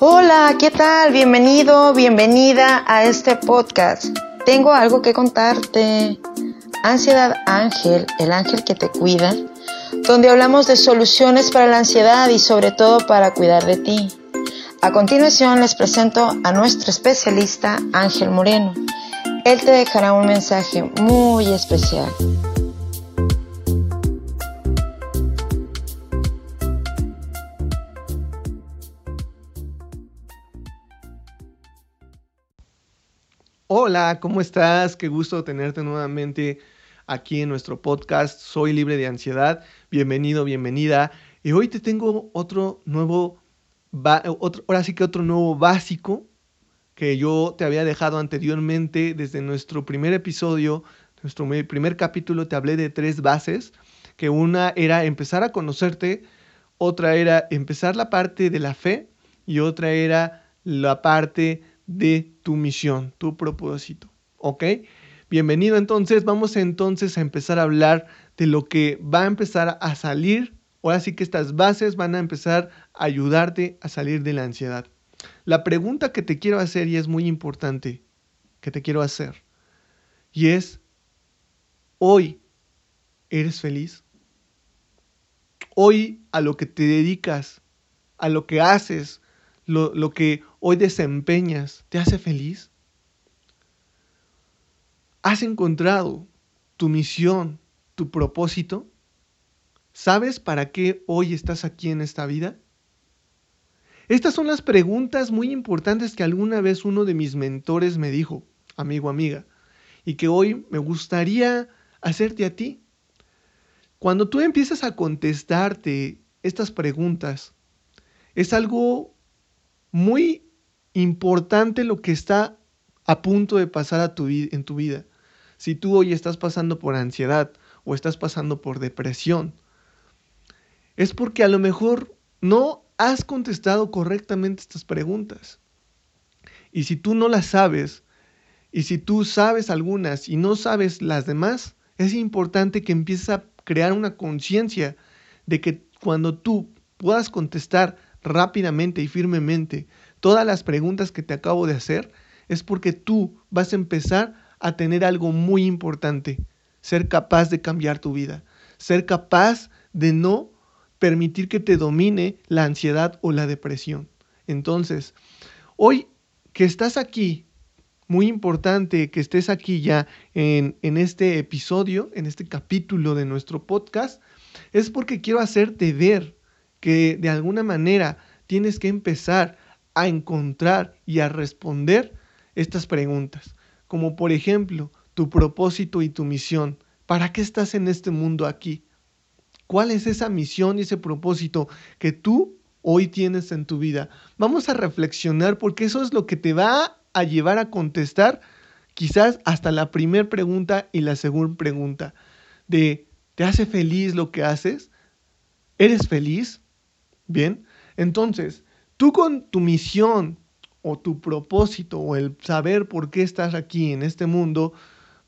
Hola, ¿qué tal? Bienvenido, bienvenida a este podcast. Tengo algo que contarte. Ansiedad Ángel, el ángel que te cuida, donde hablamos de soluciones para la ansiedad y sobre todo para cuidar de ti. A continuación les presento a nuestro especialista Ángel Moreno. Él te dejará un mensaje muy especial. Hola, ¿cómo estás? Qué gusto tenerte nuevamente aquí en nuestro podcast Soy libre de ansiedad. Bienvenido, bienvenida. Y hoy te tengo otro nuevo, otro, ahora sí que otro nuevo básico que yo te había dejado anteriormente desde nuestro primer episodio, nuestro primer capítulo, te hablé de tres bases, que una era empezar a conocerte, otra era empezar la parte de la fe y otra era la parte de tu misión, tu propósito. ¿Ok? Bienvenido entonces, vamos entonces a empezar a hablar de lo que va a empezar a salir. Ahora sí que estas bases van a empezar a ayudarte a salir de la ansiedad. La pregunta que te quiero hacer y es muy importante que te quiero hacer y es, hoy, ¿eres feliz? Hoy a lo que te dedicas, a lo que haces, lo, lo que hoy desempeñas te hace feliz? ¿Has encontrado tu misión, tu propósito? ¿Sabes para qué hoy estás aquí en esta vida? Estas son las preguntas muy importantes que alguna vez uno de mis mentores me dijo, amigo, amiga, y que hoy me gustaría hacerte a ti. Cuando tú empiezas a contestarte estas preguntas, es algo muy importante lo que está a punto de pasar a tu en tu vida. Si tú hoy estás pasando por ansiedad o estás pasando por depresión, es porque a lo mejor no has contestado correctamente estas preguntas. Y si tú no las sabes, y si tú sabes algunas y no sabes las demás, es importante que empieces a crear una conciencia de que cuando tú puedas contestar rápidamente y firmemente todas las preguntas que te acabo de hacer, es porque tú vas a empezar a tener algo muy importante, ser capaz de cambiar tu vida, ser capaz de no permitir que te domine la ansiedad o la depresión. Entonces, hoy que estás aquí, muy importante que estés aquí ya en, en, este episodio, en este capítulo de nuestro podcast, es porque quiero hacerte ver que de alguna manera tienes que empezar a encontrar y a responder estas preguntas, como por ejemplo tu propósito y tu misión. ¿Para qué estás en este mundo aquí? ¿Cuál es esa misión y ese propósito que tú hoy tienes en tu vida? Vamos a reflexionar porque eso es lo que te va a llevar a contestar quizás hasta la primera pregunta y la segunda pregunta de ¿te hace feliz lo que haces? ¿Eres feliz? Bien, entonces, Tú con tu misión o tu propósito o el saber por qué estás aquí en este mundo,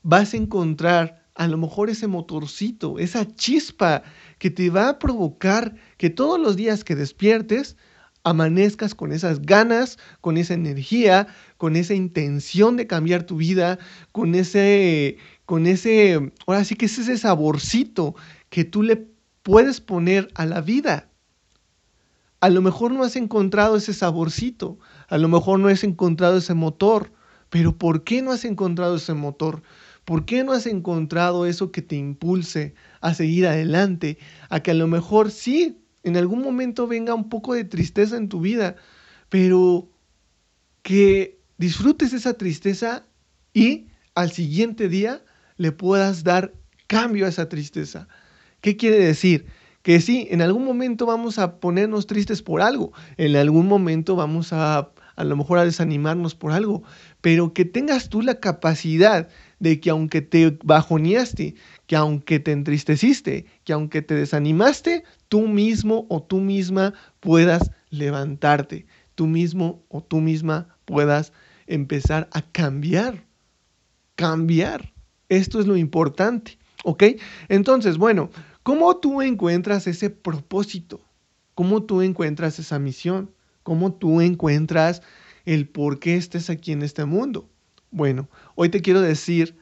vas a encontrar a lo mejor ese motorcito, esa chispa que te va a provocar que todos los días que despiertes, amanezcas con esas ganas, con esa energía, con esa intención de cambiar tu vida, con ese, con ese, ahora sí que es ese saborcito que tú le puedes poner a la vida a lo mejor no has encontrado ese saborcito, a lo mejor no has encontrado ese motor, pero ¿por qué no has encontrado ese motor? ¿Por qué no has encontrado eso que te impulse a seguir adelante? A que a lo mejor sí, en algún momento venga un poco de tristeza en tu vida, pero que disfrutes esa tristeza y al siguiente día le puedas dar cambio a esa tristeza. ¿Qué quiere decir? Que sí, en algún momento vamos a ponernos tristes por algo, en algún momento vamos a a lo mejor a desanimarnos por algo, pero que tengas tú la capacidad de que aunque te bajoneaste, que aunque te entristeciste, que aunque te desanimaste, tú mismo o tú misma puedas levantarte, tú mismo o tú misma puedas empezar a cambiar, cambiar. Esto es lo importante, ¿ok? Entonces, bueno, ¿Cómo tú encuentras ese propósito? ¿Cómo tú encuentras esa misión? cómo tú encuentras el por qué estés aquí en este mundo. Bueno, hoy te quiero decir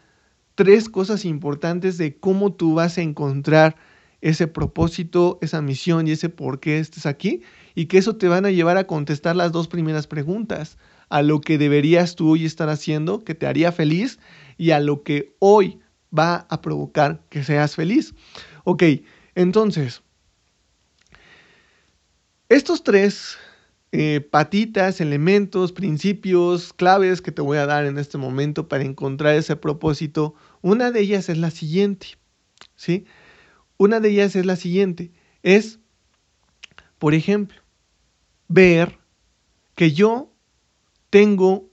tres cosas importantes de cómo tú vas a encontrar ese propósito, esa misión y ese por qué estés aquí y que eso te van a llevar a contestar las dos primeras preguntas, a lo que deberías tú hoy estar haciendo, que te haría feliz y a lo que hoy va a provocar que seas feliz. Ok, entonces, estos tres eh, patitas, elementos, principios, claves que te voy a dar en este momento para encontrar ese propósito, una de ellas es la siguiente, ¿sí? Una de ellas es la siguiente, es, por ejemplo, ver que yo tengo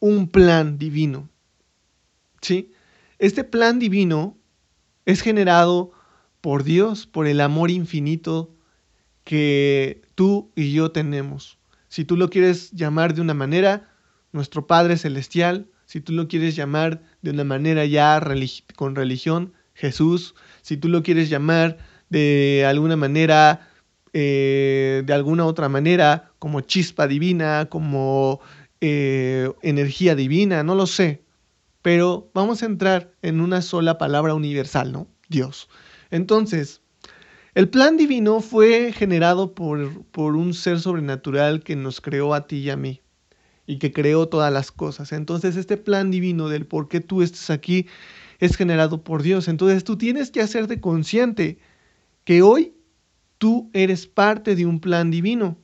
un plan divino, ¿sí? Este plan divino es generado por Dios, por el amor infinito que tú y yo tenemos. Si tú lo quieres llamar de una manera, nuestro Padre Celestial, si tú lo quieres llamar de una manera ya con religión, Jesús, si tú lo quieres llamar de alguna manera, eh, de alguna otra manera, como chispa divina, como eh, energía divina, no lo sé, pero vamos a entrar en una sola palabra universal, ¿no? Dios. Entonces, el plan divino fue generado por, por, un ser sobrenatural que nos creó a ti y a mí y que creó todas las cosas. Entonces este plan divino del por qué tú estás aquí es generado por Dios. Entonces tú tienes que hacerte consciente que hoy tú eres parte de un plan divino.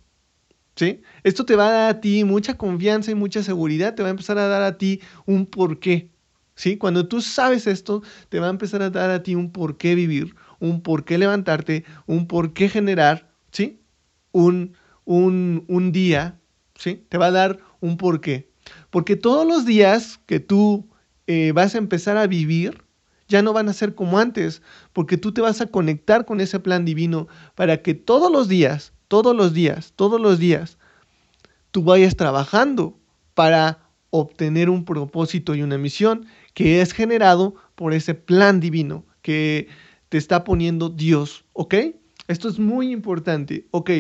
¿Sí? Esto te va a dar a ti mucha confianza y mucha seguridad, te va a empezar a dar a ti un porqué. ¿Sí? Cuando tú sabes esto, te va a empezar a dar a ti un porqué vivir, un por qué levantarte, un por qué generar, ¿sí? Un, un, un día, ¿sí? Te va a dar un por qué. Porque todos los días que tú eh, vas a empezar a vivir, ya no van a ser como antes, porque tú te vas a conectar con ese plan divino para que todos los días, todos los días, todos los días, tú vayas trabajando para obtener un propósito y una misión que es generado por ese plan divino, que te está poniendo Dios, ¿ok? Esto es muy importante, ¿ok?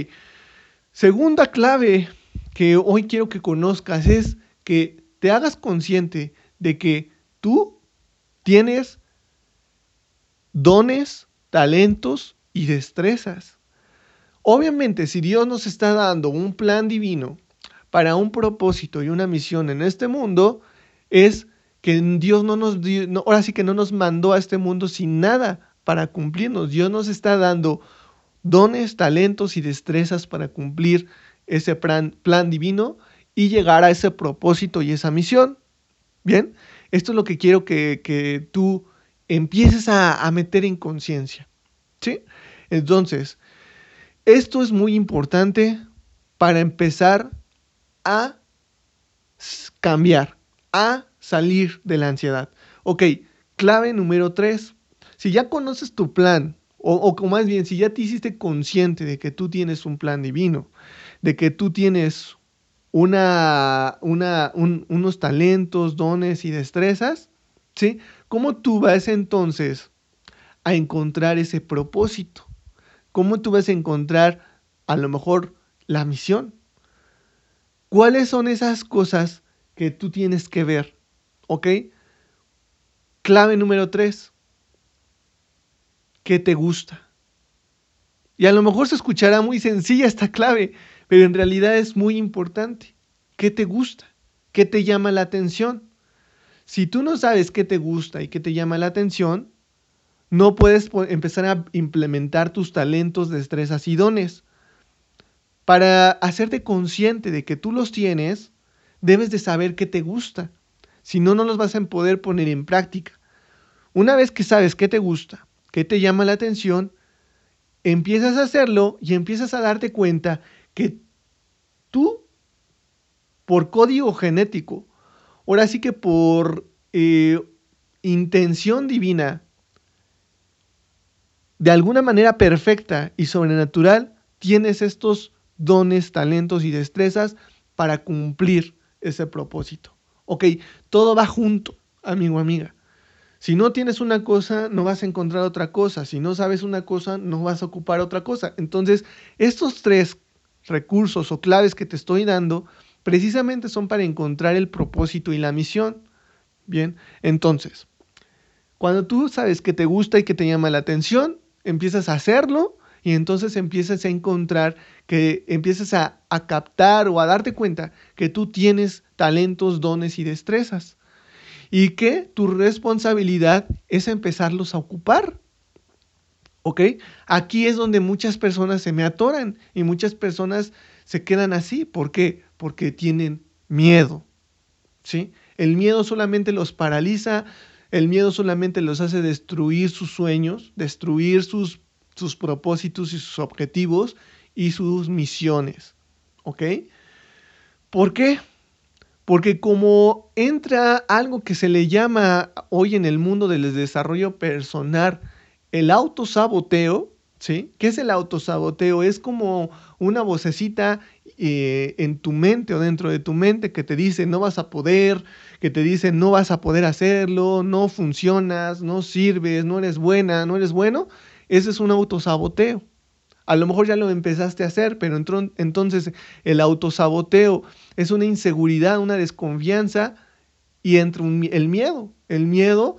Segunda clave que hoy quiero que conozcas es que te hagas consciente de que tú tienes dones, talentos y destrezas. Obviamente, si Dios nos está dando un plan divino para un propósito y una misión en este mundo, es que Dios no nos dio, ahora sí que no nos mandó a este mundo sin nada para cumplirnos. Dios nos está dando dones, talentos y destrezas para cumplir ese plan, plan divino y llegar a ese propósito y esa misión. Bien, esto es lo que quiero que, tú empieces a, a meter en conciencia. ¿Sí? Entonces, esto es muy importante para empezar a cambiar, a salir de la ansiedad. Ok, clave número tres, si ya conoces tu plan, o, o, más bien, si ya te hiciste consciente de que tú tienes un plan divino, de que tú tienes una, una, unos talentos, dones y destrezas, ¿sí? ¿Cómo tú vas entonces a encontrar ese propósito? ¿Cómo tú vas a encontrar a lo mejor la misión? ¿Cuáles son esas cosas que tú tienes que ver? ¿Ok? Clave número tres qué te gusta. Y a lo mejor se escuchará muy sencilla esta clave, pero en realidad es muy importante. ¿Qué te gusta? ¿Qué te llama la atención? Si tú no sabes qué te gusta y qué te llama la atención, no puedes empezar a implementar tus talentos, destrezas y dones. Para hacerte consciente de que tú los tienes, debes de saber qué te gusta. Si no, no los vas a poder poner en práctica. Una vez que sabes qué te gusta, que te llama la atención, empiezas a hacerlo y empiezas a darte cuenta que tú, por código genético, ahora sí que por eh, intención divina, de alguna manera perfecta y sobrenatural, tienes estos dones, talentos y destrezas para cumplir ese propósito. Ok, todo va junto, amigo, amiga. Si no tienes una cosa, no vas a encontrar otra cosa. Si no sabes una cosa, no vas a ocupar otra cosa. Entonces, estos tres recursos o claves que te estoy dando precisamente son para encontrar el propósito y la misión. Bien, entonces, cuando tú sabes que te gusta y que te llama la atención, empiezas a hacerlo y entonces empiezas a encontrar que empiezas a, a, captar o a darte cuenta que tú tienes talentos, dones y destrezas y que tu responsabilidad es empezarlos a ocupar. ¿Ok? Aquí es donde muchas personas se me atoran y muchas personas se quedan así. ¿Por qué? Porque tienen miedo. ¿Sí? El miedo solamente los paraliza, el miedo solamente los hace destruir sus sueños, destruir sus sus propósitos y sus objetivos y sus misiones. ¿Ok? ¿Por qué? Porque como entra algo que se le llama hoy en el mundo del desarrollo personal el autosaboteo, ¿sí? ¿Qué es el autosaboteo? Es como una vocecita eh, en tu mente o dentro de tu mente que te dice no vas a poder, que te dice no vas a poder hacerlo, no funcionas, no sirves, no eres buena, no eres bueno. Ese es un autosaboteo. A lo mejor ya lo empezaste a hacer, pero entonces el autosaboteo es una inseguridad, una desconfianza y entra el miedo. El miedo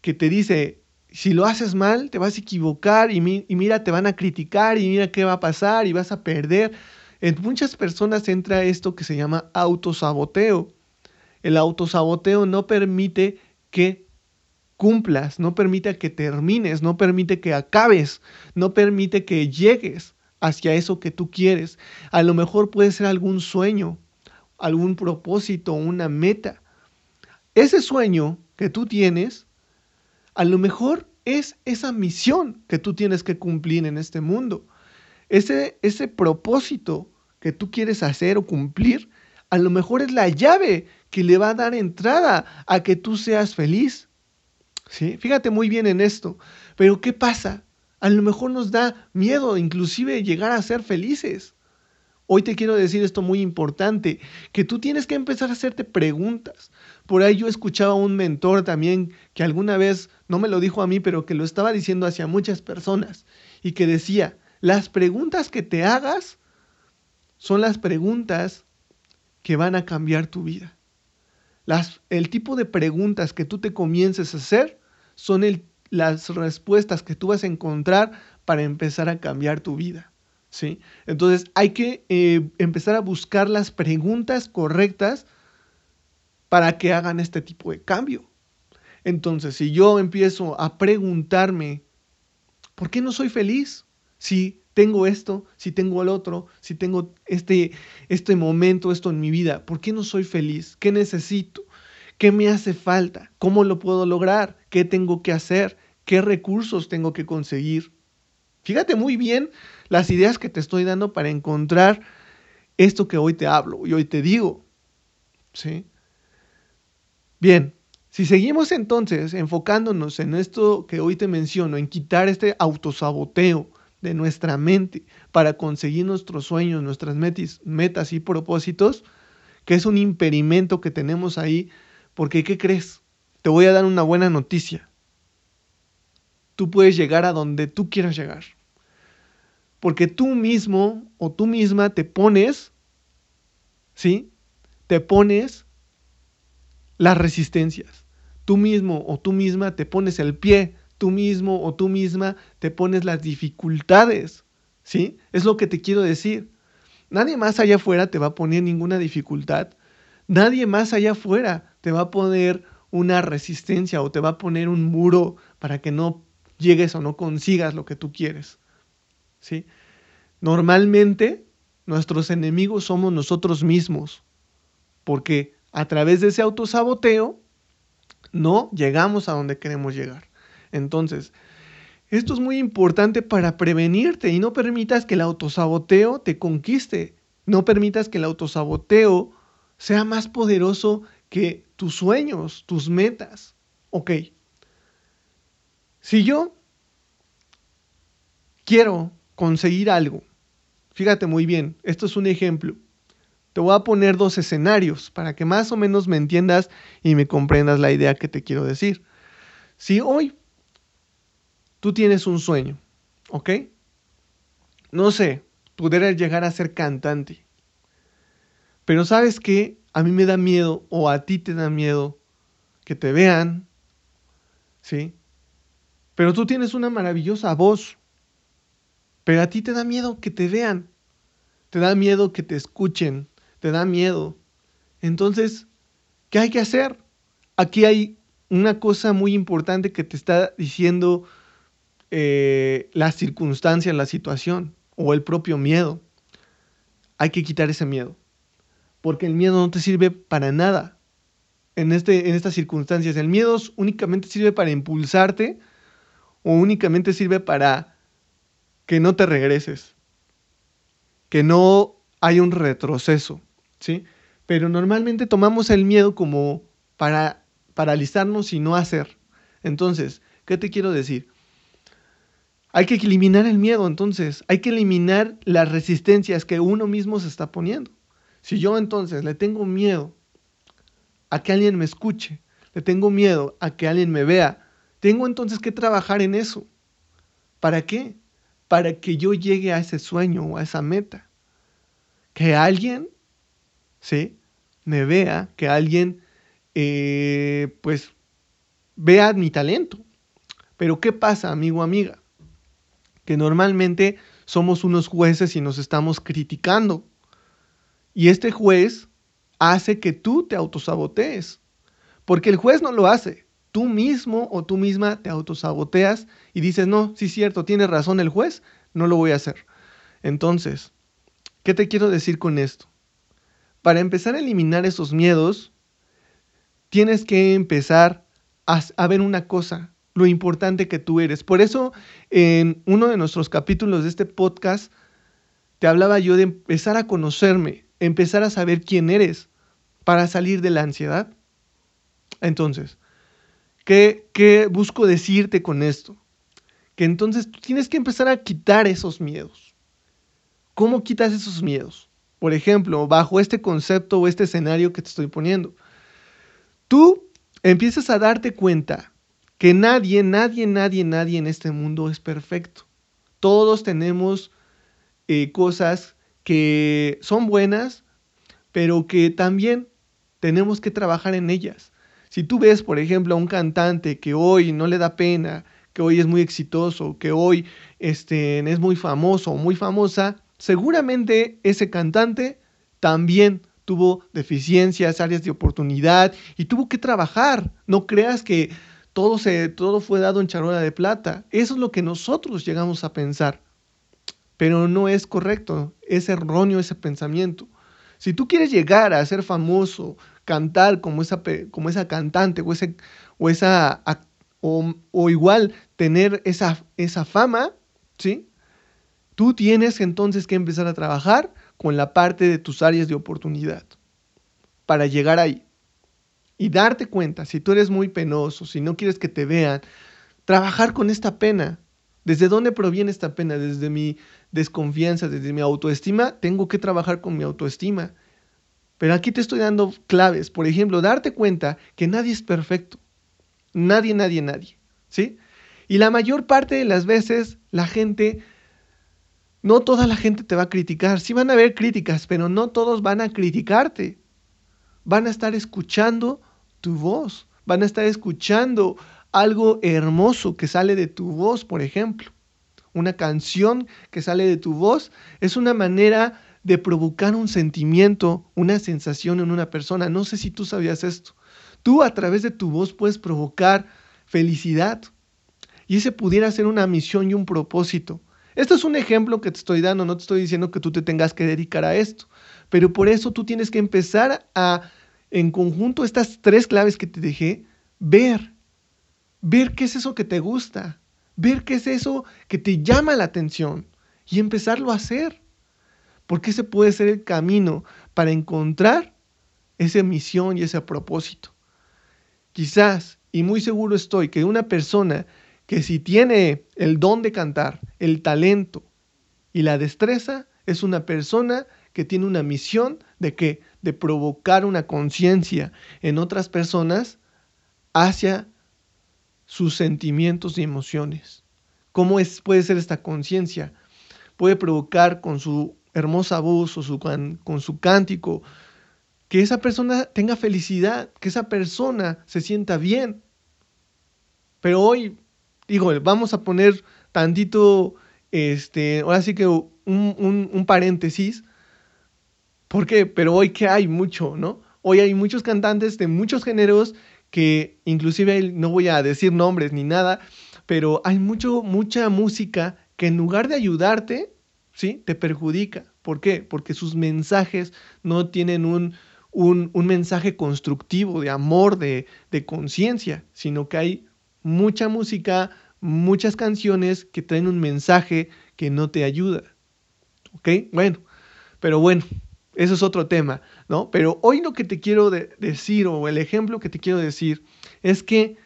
que te dice, si lo haces mal, te vas a equivocar y, y, mira, te van a criticar y mira qué va a pasar y vas a perder. En muchas personas entra esto que se llama autosaboteo. El autosaboteo no permite que cumplas, no permite que termines, no permite que acabes, no permite que llegues hacia eso que tú quieres. A lo mejor puede ser algún sueño, algún propósito, una meta. Ese sueño que tú tienes, a lo mejor es esa misión que tú tienes que cumplir en este mundo. Ese, ese propósito que tú quieres hacer o cumplir, a lo mejor es la llave que le va a dar entrada a que tú seas feliz. Fíjate muy bien en esto. Pero ¿qué pasa? A lo mejor nos da miedo inclusive llegar a ser felices. Hoy te quiero decir esto muy importante, que tú tienes que empezar a hacerte preguntas. Por ahí yo escuchaba a un mentor también que alguna vez, no me lo dijo a mí, pero que lo estaba diciendo hacia muchas personas, y que decía, las preguntas que te hagas son las preguntas que van a cambiar tu vida. Las, el tipo de preguntas que tú te comiences a hacer son las respuestas que tú vas a encontrar para empezar a cambiar tu vida. ¿sí? Entonces hay que eh, empezar a buscar las preguntas correctas para que hagan este tipo de cambio. Entonces, si yo empiezo a preguntarme, ¿por qué no soy feliz? Si tengo esto, si tengo el otro, si tengo este, este momento, esto en mi vida, ¿por qué no soy feliz? ¿Qué necesito? ¿Qué me hace falta? ¿Cómo lo puedo lograr? ¿Qué tengo que hacer? ¿Qué recursos tengo que conseguir? Fíjate muy bien las ideas que te estoy dando para encontrar esto que hoy te hablo y hoy te digo. ¿Sí? Bien, si seguimos entonces enfocándonos en esto que hoy te menciono, en quitar este autosaboteo de nuestra mente para conseguir nuestros sueños, nuestras metas y propósitos, que es un impedimento que tenemos ahí porque, ¿qué crees? Te voy a dar una buena noticia. Tú puedes llegar a donde tú quieras llegar. Porque tú mismo o tú misma te pones, ¿sí? Te pones las resistencias. Tú mismo o tú misma te pones el pie. Tú mismo o tú misma te pones las dificultades. ¿Sí? Es lo que te quiero decir. Nadie más allá afuera te va a poner ninguna dificultad. Nadie más allá afuera te va a poner una resistencia o te va a poner un muro para que no llegues o no consigas lo que tú quieres. ¿Sí? Normalmente nuestros enemigos somos nosotros mismos, porque a través de ese autosaboteo no llegamos a donde queremos llegar. Entonces, esto es muy importante para prevenirte y no permitas que el autosaboteo te conquiste. No permitas que el autosaboteo sea más poderoso que tus sueños, tus metas. Ok. Si yo quiero conseguir algo, fíjate muy bien, esto es un ejemplo. Te voy a poner dos escenarios para que más o menos me entiendas y me comprendas la idea que te quiero decir. Si hoy tú tienes un sueño, ¿ok? No sé, poder llegar a ser cantante. Pero sabes qué, a mí me da miedo o a ti te da miedo que te vean, ¿sí? Pero tú tienes una maravillosa voz, pero a ti te da miedo que te vean, te da miedo que te escuchen, te da miedo. Entonces, ¿qué hay que hacer? Aquí hay una cosa muy importante que te está diciendo eh, la circunstancia, la situación o el propio miedo. Hay que quitar ese miedo, porque el miedo no te sirve para nada en, este, en estas circunstancias. El miedo únicamente sirve para impulsarte o únicamente sirve para que no te regreses, que no haya un retroceso, ¿sí? Pero normalmente tomamos el miedo como para paralizarnos y no hacer. Entonces, ¿qué te quiero decir? Hay que eliminar el miedo, entonces, hay que eliminar las resistencias que uno mismo se está poniendo. Si yo entonces le tengo miedo a que alguien me escuche, le tengo miedo a que alguien me vea, tengo entonces que trabajar en eso. ¿Para qué? Para que yo llegue a ese sueño o a esa meta. Que alguien, ¿sí? Me vea, que alguien, eh, pues, vea mi talento. Pero ¿qué pasa, amigo, amiga? Que normalmente somos unos jueces y nos estamos criticando. Y este juez hace que tú te autosabotees. Porque el juez no lo hace tú mismo o tú misma te autosaboteas y dices, no, sí cierto, tiene razón el juez, no lo voy a hacer. Entonces, ¿qué te quiero decir con esto? Para empezar a eliminar esos miedos, tienes que empezar a, ver una cosa, lo importante que tú eres. Por eso, en uno de nuestros capítulos de este podcast, te hablaba yo de empezar a conocerme, empezar a saber quién eres para salir de la ansiedad. Entonces, ¿Qué, busco decirte con esto? Que entonces tú tienes que empezar a quitar esos miedos. ¿Cómo quitas esos miedos? Por ejemplo, bajo este concepto o este escenario que te estoy poniendo. Tú empiezas a darte cuenta que nadie, nadie, nadie, nadie en este mundo es perfecto. Todos tenemos eh, cosas que son buenas, pero que también tenemos que trabajar en ellas. Si tú ves, por ejemplo, a un cantante que hoy no le da pena, que hoy es muy exitoso, que hoy este, es muy famoso o muy famosa, seguramente ese cantante también tuvo deficiencias, áreas de oportunidad y tuvo que trabajar. No creas que todo, se, todo fue dado en charola de plata. Eso es lo que nosotros llegamos a pensar. Pero no es correcto, es erróneo ese pensamiento. Si tú quieres llegar a ser famoso, cantar como esa, como esa cantante o, ese, o, esa, o, igual tener esa, esa fama, ¿sí? Tú tienes entonces que empezar a trabajar con la parte de tus áreas de oportunidad para llegar ahí. Y darte cuenta, si tú eres muy penoso, si no quieres que te vean, trabajar con esta pena. ¿Desde dónde proviene esta pena? Desde mi desconfianza, desde mi autoestima. Tengo que trabajar con mi autoestima. Pero aquí te estoy dando claves. Por ejemplo, darte cuenta que nadie es perfecto. Nadie, nadie, nadie. ¿Sí? Y la mayor parte de las veces la gente, no toda la gente te va a criticar. Sí van a haber críticas, pero no todos van a criticarte. Van a estar escuchando tu voz. Van a estar escuchando algo hermoso que sale de tu voz, por ejemplo. Una canción que sale de tu voz es una manera de provocar un sentimiento, una sensación en una persona. No sé si tú sabías esto. Tú a través de tu voz puedes provocar felicidad. Y ese pudiera ser una misión y un propósito. Esto es un ejemplo que te estoy dando, no te estoy diciendo que tú te tengas que dedicar a esto. Pero por eso tú tienes que empezar a, en conjunto, estas tres claves que te dejé, ver. Ver qué es eso que te gusta. Ver qué es eso que te llama la atención. Y empezarlo a hacer porque ese puede ser el camino para encontrar esa misión y ese propósito. Quizás, y muy seguro estoy, que una persona que si tiene el don de cantar, el talento y la destreza, es una persona que tiene una misión de que de provocar una conciencia en otras personas hacia sus sentimientos y emociones. ¿Cómo es, puede ser esta conciencia? puede provocar con su hermosa voz o con su cántico, que esa persona tenga felicidad, que esa persona se sienta bien. Pero hoy, digo, vamos a poner tantito, este, ahora sí que un, un, un paréntesis. ¿Por qué? Pero hoy que hay mucho, ¿no? Hoy hay muchos cantantes de muchos géneros que inclusive no voy a decir nombres ni nada, pero hay mucho, mucha música que en lugar de ayudarte, ¿sí? Te perjudica. ¿Por qué? Porque sus mensajes no tienen un, un, un mensaje constructivo de amor, de, de conciencia, sino que hay mucha música, muchas canciones que traen un mensaje que no te ayuda. ¿Ok? Bueno, pero bueno, eso es otro tema, ¿no? Pero hoy lo que te quiero decir o el ejemplo que te quiero decir es que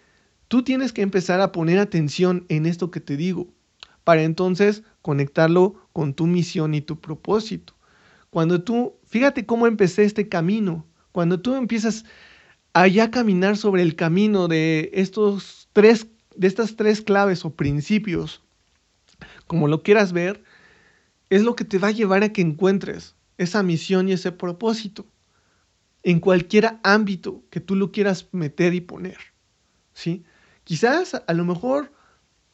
tú tienes que empezar a poner atención en esto que te digo para entonces conectarlo con tu misión y tu propósito. Cuando tú, fíjate cómo empecé este camino, cuando tú empiezas a caminar sobre el camino de estos tres, de estas tres claves o principios, como lo quieras ver, es lo que te va a llevar a que encuentres esa misión y ese propósito en cualquier ámbito que tú lo quieras meter y poner. ¿sí? Quizás a lo mejor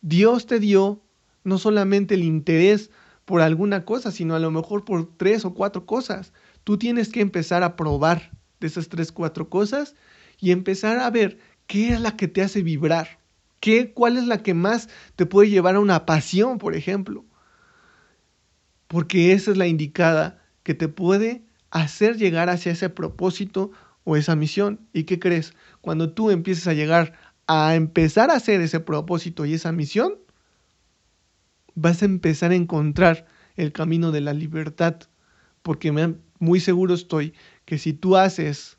Dios te dio no solamente el interés por alguna cosa, sino a lo mejor por tres o cuatro cosas. Tú tienes que empezar a probar de esas tres, cuatro cosas y empezar a ver qué es la que te hace vibrar, qué, cuál es la que más te puede llevar a una pasión, por ejemplo. Porque esa es la indicada que te puede hacer llegar hacia ese propósito o esa misión. ¿Y qué crees? Cuando tú empieces a llegar a empezar a hacer ese propósito y esa misión, vas a empezar a encontrar el camino de la libertad, porque muy seguro estoy que si tú haces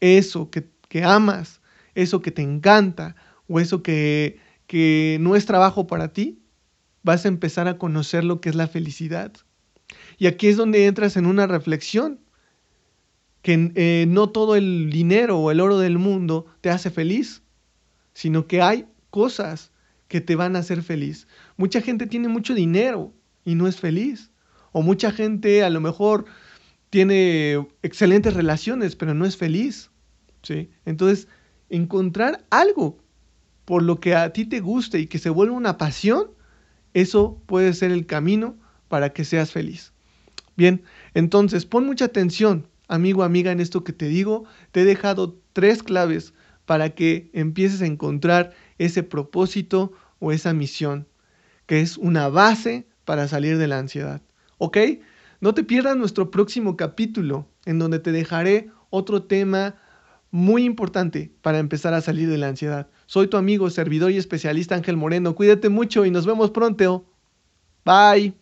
eso que, que amas, eso que te encanta o eso que, que no es trabajo para ti, vas a empezar a conocer lo que es la felicidad. Y aquí es donde entras en una reflexión, que eh, no todo el dinero o el oro del mundo te hace feliz, sino que hay cosas que te van a hacer feliz. Mucha gente tiene mucho dinero y no es feliz. O mucha gente a lo mejor tiene excelentes relaciones, pero no es feliz. ¿sí? Entonces, encontrar algo por lo que a ti te guste y que se vuelva una pasión, eso puede ser el camino para que seas feliz. Bien, entonces pon mucha atención, amigo, amiga, en esto que te digo. Te he dejado tres claves para que empieces a encontrar ese propósito o esa misión, que es una base para salir de la ansiedad. ¿Ok? No te pierdas nuestro próximo capítulo, en donde te dejaré otro tema muy importante para empezar a salir de la ansiedad. Soy tu amigo, servidor y especialista Ángel Moreno. Cuídate mucho y nos vemos pronto. Bye.